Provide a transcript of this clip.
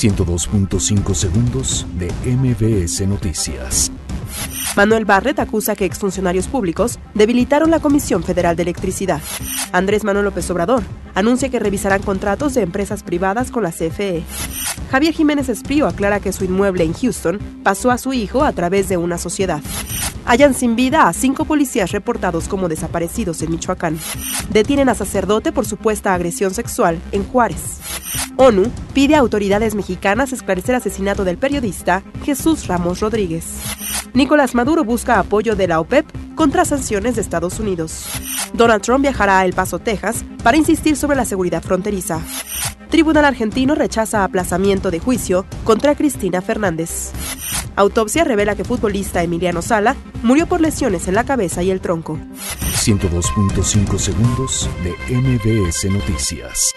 102.5 segundos de MBS Noticias. Manuel Barret acusa que exfuncionarios públicos debilitaron la Comisión Federal de Electricidad. Andrés Manuel López Obrador anuncia que revisarán contratos de empresas privadas con la CFE. Javier Jiménez Esprío aclara que su inmueble en Houston pasó a su hijo a través de una sociedad. Hallan sin vida a cinco policías reportados como desaparecidos en Michoacán. Detienen a sacerdote por supuesta agresión sexual en Juárez. ONU pide a autoridades mexicanas esclarecer asesinato del periodista Jesús Ramos Rodríguez. Nicolás Maduro busca apoyo de la OPEP contra sanciones de Estados Unidos. Donald Trump viajará a El Paso, Texas, para insistir sobre la seguridad fronteriza. Tribunal argentino rechaza aplazamiento de juicio contra Cristina Fernández. Autopsia revela que futbolista Emiliano Sala murió por lesiones en la cabeza y el tronco. 102.5 segundos de MBS Noticias.